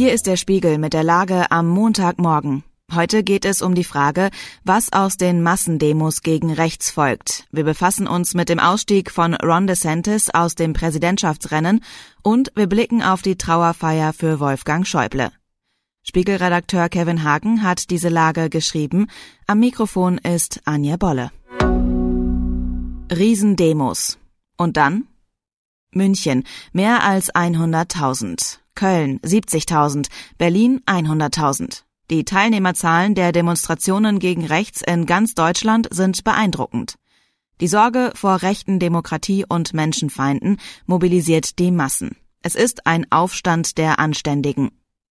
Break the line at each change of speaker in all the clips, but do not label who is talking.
Hier ist der Spiegel mit der Lage am Montagmorgen. Heute geht es um die Frage, was aus den Massendemos gegen rechts folgt. Wir befassen uns mit dem Ausstieg von Ron DeSantis aus dem Präsidentschaftsrennen und wir blicken auf die Trauerfeier für Wolfgang Schäuble. Spiegelredakteur Kevin Hagen hat diese Lage geschrieben. Am Mikrofon ist Anja Bolle. Riesendemos. Und dann? München mehr als 100.000. Köln 70.000. Berlin 100.000. Die Teilnehmerzahlen der Demonstrationen gegen rechts in ganz Deutschland sind beeindruckend. Die Sorge vor rechten Demokratie und Menschenfeinden mobilisiert die Massen. Es ist ein Aufstand der Anständigen.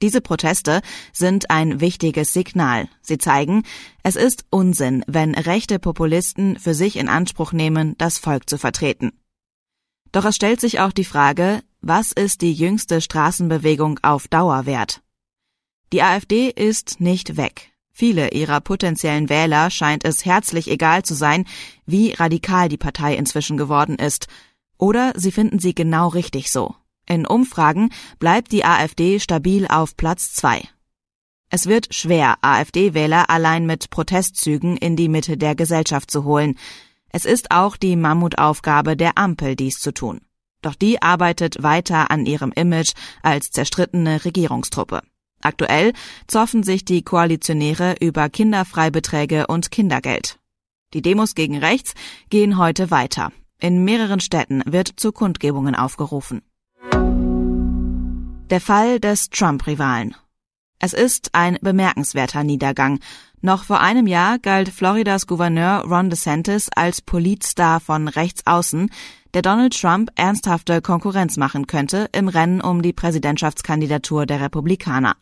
Diese Proteste sind ein wichtiges Signal. Sie zeigen, es ist Unsinn, wenn rechte Populisten für sich in Anspruch nehmen, das Volk zu vertreten. Doch es stellt sich auch die Frage, was ist die jüngste Straßenbewegung auf Dauer wert? Die AfD ist nicht weg. Viele ihrer potenziellen Wähler scheint es herzlich egal zu sein, wie radikal die Partei inzwischen geworden ist. Oder sie finden sie genau richtig so. In Umfragen bleibt die AfD stabil auf Platz zwei. Es wird schwer, AfD-Wähler allein mit Protestzügen in die Mitte der Gesellschaft zu holen. Es ist auch die Mammutaufgabe der Ampel, dies zu tun. Doch die arbeitet weiter an ihrem Image als zerstrittene Regierungstruppe. Aktuell zoffen sich die Koalitionäre über Kinderfreibeträge und Kindergeld. Die Demos gegen rechts gehen heute weiter. In mehreren Städten wird zu Kundgebungen aufgerufen. Der Fall des Trump-Rivalen. Es ist ein bemerkenswerter Niedergang. Noch vor einem Jahr galt Floridas Gouverneur Ron DeSantis als Politstar von rechts außen, der Donald Trump ernsthafte Konkurrenz machen könnte im Rennen um die Präsidentschaftskandidatur der Republikaner.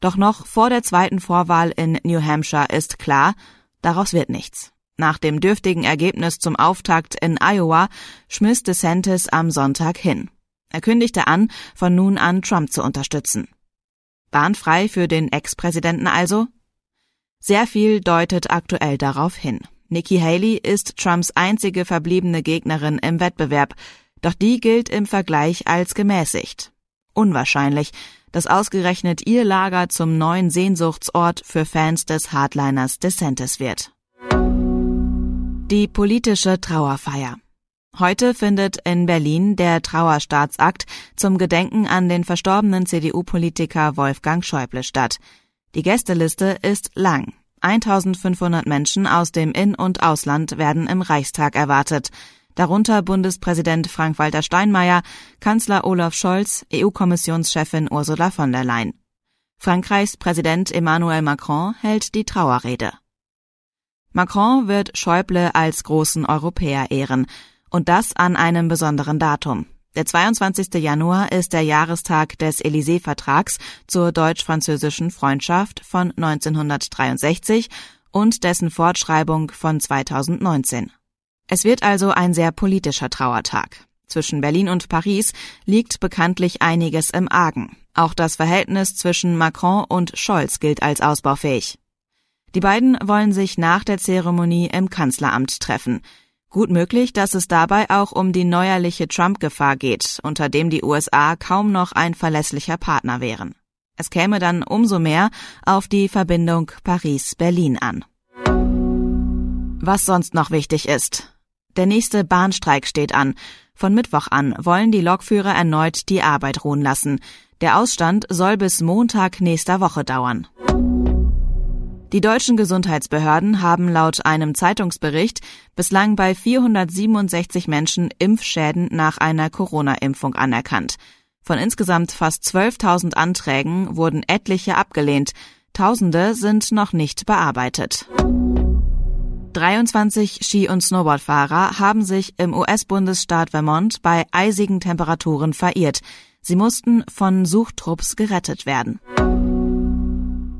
Doch noch vor der zweiten Vorwahl in New Hampshire ist klar, daraus wird nichts. Nach dem dürftigen Ergebnis zum Auftakt in Iowa schmiss DeSantis am Sonntag hin. Er kündigte an, von nun an Trump zu unterstützen. Bahnfrei für den Ex-Präsidenten also? Sehr viel deutet aktuell darauf hin. Nikki Haley ist Trumps einzige verbliebene Gegnerin im Wettbewerb, doch die gilt im Vergleich als gemäßigt. Unwahrscheinlich, dass ausgerechnet ihr Lager zum neuen Sehnsuchtsort für Fans des Hardliners DeSantis wird. Die politische Trauerfeier. Heute findet in Berlin der Trauerstaatsakt zum Gedenken an den verstorbenen CDU-Politiker Wolfgang Schäuble statt. Die Gästeliste ist lang. 1500 Menschen aus dem In- und Ausland werden im Reichstag erwartet darunter Bundespräsident Frank-Walter Steinmeier, Kanzler Olaf Scholz, EU-Kommissionschefin Ursula von der Leyen. Frankreichs Präsident Emmanuel Macron hält die Trauerrede. Macron wird Schäuble als großen Europäer ehren, und das an einem besonderen Datum. Der 22. Januar ist der Jahrestag des Élysée-Vertrags zur deutsch-französischen Freundschaft von 1963 und dessen Fortschreibung von 2019. Es wird also ein sehr politischer Trauertag. Zwischen Berlin und Paris liegt bekanntlich einiges im Argen. Auch das Verhältnis zwischen Macron und Scholz gilt als ausbaufähig. Die beiden wollen sich nach der Zeremonie im Kanzleramt treffen. Gut möglich, dass es dabei auch um die neuerliche Trump-Gefahr geht, unter dem die USA kaum noch ein verlässlicher Partner wären. Es käme dann umso mehr auf die Verbindung Paris-Berlin an. Was sonst noch wichtig ist. Der nächste Bahnstreik steht an. Von Mittwoch an wollen die Lokführer erneut die Arbeit ruhen lassen. Der Ausstand soll bis Montag nächster Woche dauern. Die deutschen Gesundheitsbehörden haben laut einem Zeitungsbericht bislang bei 467 Menschen Impfschäden nach einer Corona-Impfung anerkannt. Von insgesamt fast 12.000 Anträgen wurden etliche abgelehnt. Tausende sind noch nicht bearbeitet. 23 Ski- und Snowboardfahrer haben sich im US-Bundesstaat Vermont bei eisigen Temperaturen verirrt. Sie mussten von Suchtrupps gerettet werden.